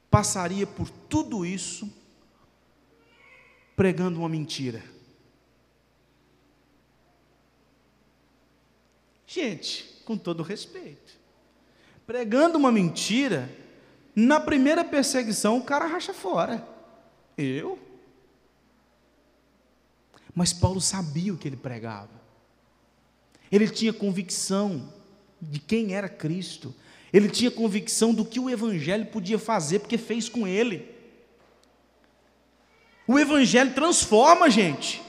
passaria por tudo isso pregando uma mentira. Gente, com todo respeito, pregando uma mentira, na primeira perseguição o cara racha fora. Eu? Mas Paulo sabia o que ele pregava. Ele tinha convicção de quem era Cristo. Ele tinha convicção do que o Evangelho podia fazer, porque fez com ele. O Evangelho transforma, gente.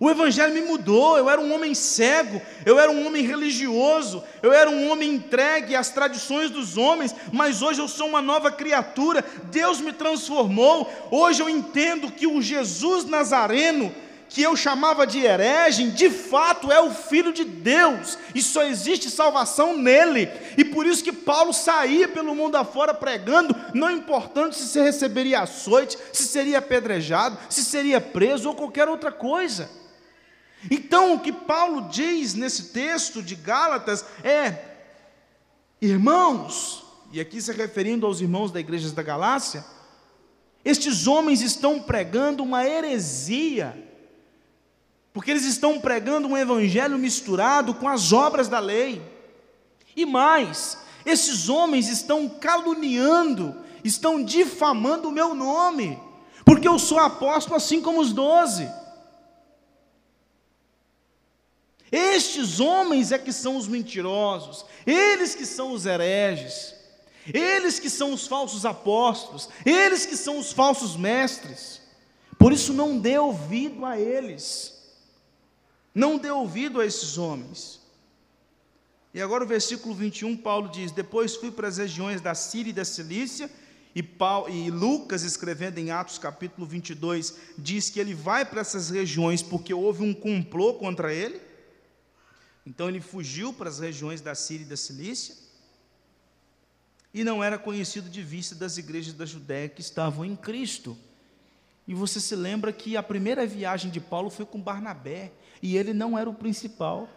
O Evangelho me mudou. Eu era um homem cego, eu era um homem religioso, eu era um homem entregue às tradições dos homens, mas hoje eu sou uma nova criatura. Deus me transformou. Hoje eu entendo que o Jesus Nazareno que eu chamava de herege, de fato é o Filho de Deus, e só existe salvação nele. E por isso que Paulo saía pelo mundo afora pregando, não importando se você receberia açoite, se seria apedrejado, se seria preso ou qualquer outra coisa. Então, o que Paulo diz nesse texto de Gálatas é: irmãos, e aqui se referindo aos irmãos da igreja da Galácia, estes homens estão pregando uma heresia porque eles estão pregando um evangelho misturado com as obras da lei. E mais, esses homens estão caluniando, estão difamando o meu nome. porque eu sou apóstolo assim como os doze. Estes homens é que são os mentirosos, eles que são os hereges, eles que são os falsos apóstolos, eles que são os falsos mestres. Por isso não dê ouvido a eles. Não dê ouvido a esses homens. E agora o versículo 21, Paulo diz: Depois fui para as regiões da Síria e da Cilícia, e, Paulo, e Lucas, escrevendo em Atos capítulo 22, diz que ele vai para essas regiões porque houve um complô contra ele. Então ele fugiu para as regiões da Síria e da Cilícia e não era conhecido de vista das igrejas da Judéia que estavam em Cristo. E você se lembra que a primeira viagem de Paulo foi com Barnabé, e ele não era o principal.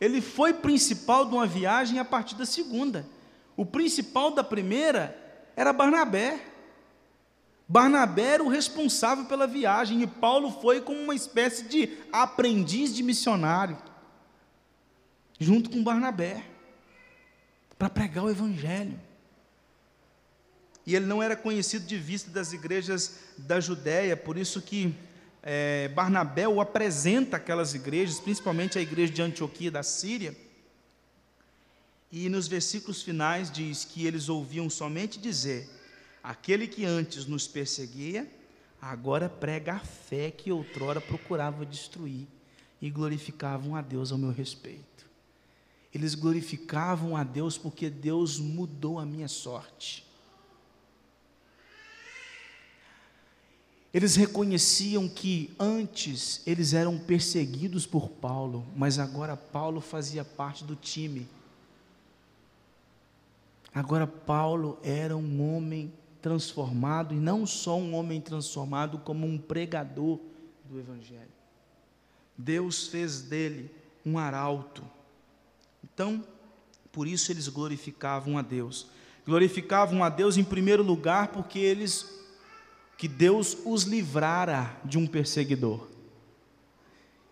Ele foi principal de uma viagem a partir da segunda. O principal da primeira era Barnabé. Barnabé era o responsável pela viagem e Paulo foi como uma espécie de aprendiz de missionário, junto com Barnabé, para pregar o Evangelho. E ele não era conhecido de vista das igrejas da Judéia, por isso que é, Barnabé o apresenta aquelas igrejas, principalmente a igreja de Antioquia da Síria. E nos versículos finais diz que eles ouviam somente dizer Aquele que antes nos perseguia, agora prega a fé que outrora procurava destruir e glorificavam a Deus ao meu respeito. Eles glorificavam a Deus porque Deus mudou a minha sorte. Eles reconheciam que antes eles eram perseguidos por Paulo, mas agora Paulo fazia parte do time. Agora Paulo era um homem transformado, e não só um homem transformado, como um pregador do Evangelho. Deus fez dele um arauto. Então, por isso eles glorificavam a Deus. Glorificavam a Deus em primeiro lugar porque eles que Deus os livrara de um perseguidor.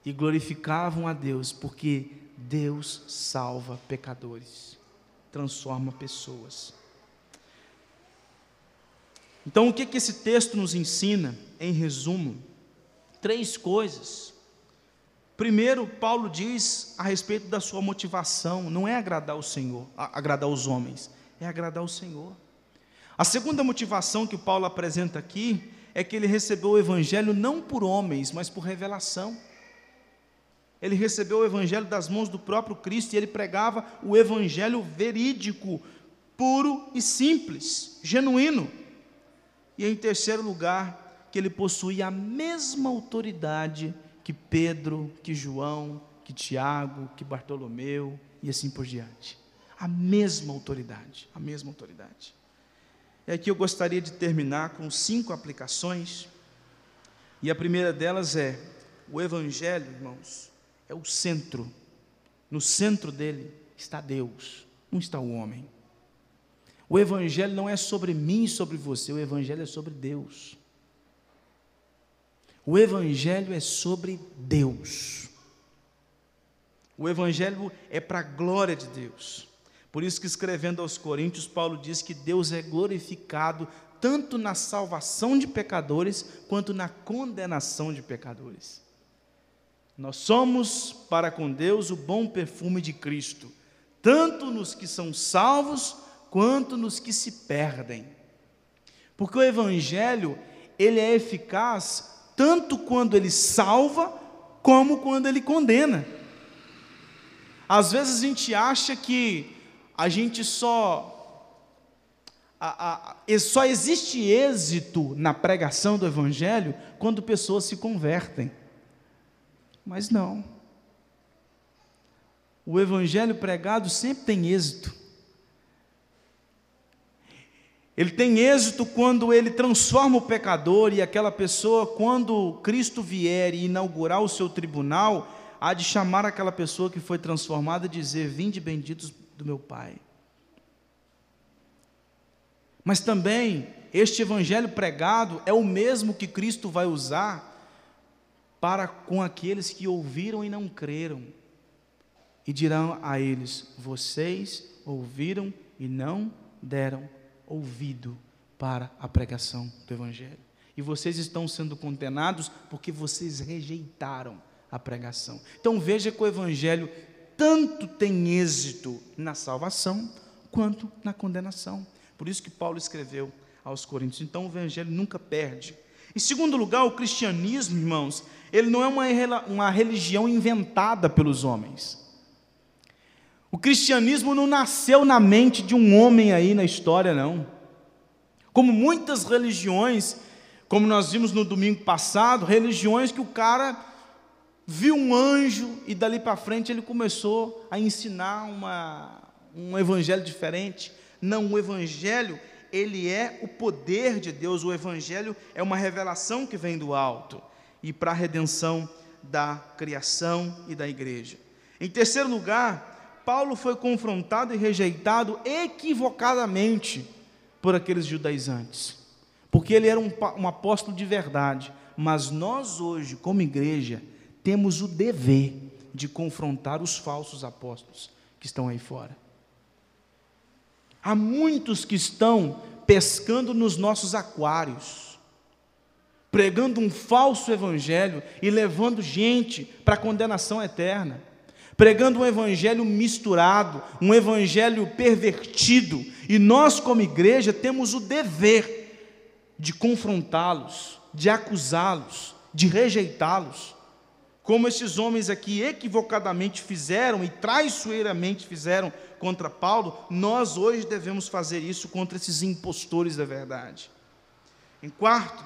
E glorificavam a Deus porque Deus salva pecadores, transforma pessoas. Então, o que, que esse texto nos ensina, em resumo? Três coisas. Primeiro, Paulo diz a respeito da sua motivação, não é agradar o Senhor, agradar os homens, é agradar o Senhor. A segunda motivação que Paulo apresenta aqui é que ele recebeu o evangelho não por homens, mas por revelação. Ele recebeu o evangelho das mãos do próprio Cristo e ele pregava o evangelho verídico, puro e simples, genuíno. E em terceiro lugar, que ele possuía a mesma autoridade que Pedro, que João, que Tiago, que Bartolomeu e assim por diante. A mesma autoridade, a mesma autoridade. E aqui eu gostaria de terminar com cinco aplicações. E a primeira delas é: o Evangelho, irmãos, é o centro. No centro dele está Deus, não está o homem. O Evangelho não é sobre mim e sobre você, o Evangelho é sobre Deus. O Evangelho é sobre Deus. O Evangelho é para a glória de Deus. Por isso que escrevendo aos Coríntios, Paulo diz que Deus é glorificado tanto na salvação de pecadores quanto na condenação de pecadores. Nós somos para com Deus o bom perfume de Cristo, tanto nos que são salvos quanto nos que se perdem. Porque o evangelho, ele é eficaz tanto quando ele salva, como quando ele condena. Às vezes a gente acha que a gente só a, a, só existe êxito na pregação do Evangelho quando pessoas se convertem. Mas não. O Evangelho pregado sempre tem êxito. Ele tem êxito quando ele transforma o pecador e aquela pessoa, quando Cristo vier e inaugurar o seu tribunal, há de chamar aquela pessoa que foi transformada e dizer: Vinde benditos do meu Pai. Mas também, este evangelho pregado é o mesmo que Cristo vai usar para com aqueles que ouviram e não creram. E dirão a eles: Vocês ouviram e não deram ouvido. para a pregação do Evangelho. E vocês estão sendo condenados porque vocês rejeitaram a pregação. Então veja que o Evangelho tanto tem êxito na salvação quanto na condenação. Por isso que Paulo escreveu aos Coríntios. Então o Evangelho nunca perde. Em segundo lugar, o cristianismo, irmãos, ele não é uma, uma religião inventada pelos homens. O cristianismo não nasceu na mente de um homem aí na história, não. Como muitas religiões, como nós vimos no domingo passado, religiões que o cara viu um anjo e dali para frente ele começou a ensinar uma, um evangelho diferente. Não, o evangelho, ele é o poder de Deus, o evangelho é uma revelação que vem do alto e para a redenção da criação e da igreja. Em terceiro lugar, Paulo foi confrontado e rejeitado equivocadamente por aqueles judaizantes, porque ele era um, um apóstolo de verdade, mas nós hoje, como igreja, temos o dever de confrontar os falsos apóstolos que estão aí fora. Há muitos que estão pescando nos nossos aquários, pregando um falso evangelho e levando gente para a condenação eterna, pregando um evangelho misturado, um evangelho pervertido, e nós, como igreja, temos o dever de confrontá-los, de acusá-los, de rejeitá-los como esses homens aqui equivocadamente fizeram e traiçoeiramente fizeram contra Paulo, nós hoje devemos fazer isso contra esses impostores da verdade. Em quarto,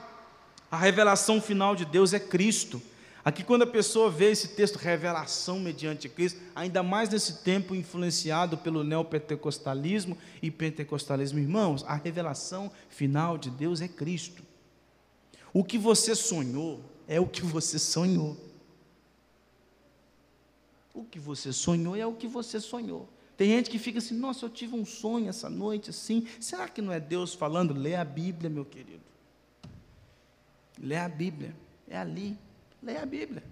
a revelação final de Deus é Cristo. Aqui, quando a pessoa vê esse texto, revelação mediante Cristo, ainda mais nesse tempo influenciado pelo neopentecostalismo e pentecostalismo, irmãos, a revelação final de Deus é Cristo. O que você sonhou é o que você sonhou. O que você sonhou é o que você sonhou. Tem gente que fica assim, nossa, eu tive um sonho essa noite assim. Será que não é Deus falando? Lê a Bíblia, meu querido. Lê a Bíblia. É ali. Lê a Bíblia.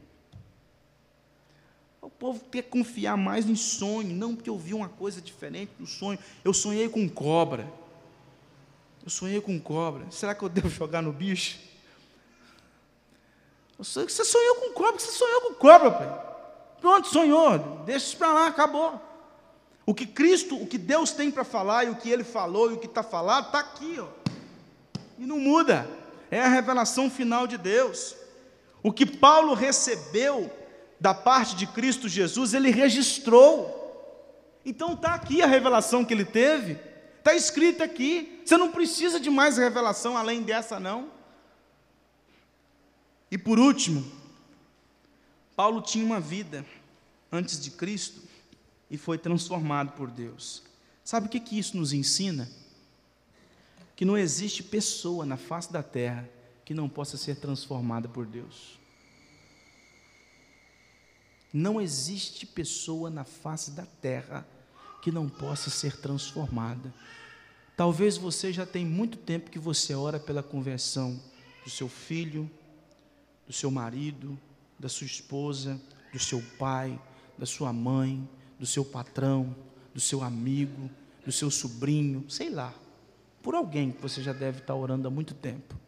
O povo quer confiar mais em sonho, não porque eu vi uma coisa diferente do sonho. Eu sonhei com cobra. Eu sonhei com cobra. Será que eu devo jogar no bicho? Você sonhou com cobra, você sonhou com cobra, pai. Pronto, sonhou, deixa isso para lá, acabou. O que Cristo, o que Deus tem para falar e o que Ele falou e o que está falado, está aqui, ó. E não muda. É a revelação final de Deus. O que Paulo recebeu da parte de Cristo Jesus, ele registrou. Então está aqui a revelação que ele teve. Está escrito aqui. Você não precisa de mais revelação além dessa, não. E por último, Paulo tinha uma vida antes de Cristo e foi transformado por Deus. Sabe o que, que isso nos ensina? Que não existe pessoa na face da terra que não possa ser transformada por Deus. Não existe pessoa na face da terra que não possa ser transformada. Talvez você já tem muito tempo que você ora pela conversão do seu filho, do seu marido, da sua esposa, do seu pai, da sua mãe, do seu patrão, do seu amigo, do seu sobrinho, sei lá, por alguém que você já deve estar orando há muito tempo.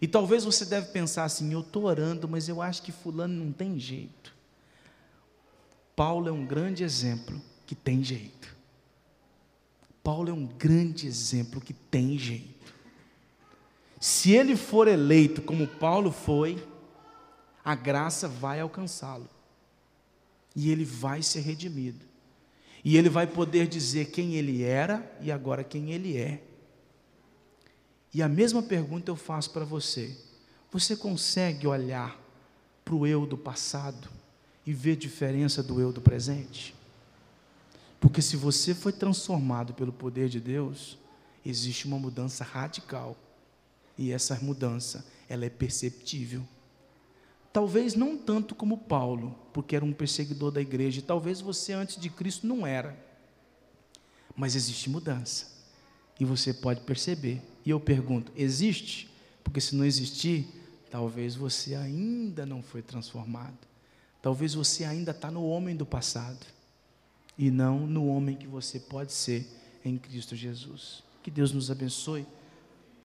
E talvez você deve pensar assim: eu estou orando, mas eu acho que Fulano não tem jeito. Paulo é um grande exemplo que tem jeito. Paulo é um grande exemplo que tem jeito. Se ele for eleito como Paulo foi, a graça vai alcançá-lo. E ele vai ser redimido. E ele vai poder dizer quem ele era e agora quem ele é. E a mesma pergunta eu faço para você. Você consegue olhar para o eu do passado e ver diferença do eu do presente? Porque se você foi transformado pelo poder de Deus, existe uma mudança radical. E essa mudança, ela é perceptível. Talvez não tanto como Paulo, porque era um perseguidor da igreja, talvez você antes de Cristo não era. Mas existe mudança. E você pode perceber. E eu pergunto: existe? Porque se não existir, talvez você ainda não foi transformado. Talvez você ainda está no homem do passado. E não no homem que você pode ser em Cristo Jesus. Que Deus nos abençoe.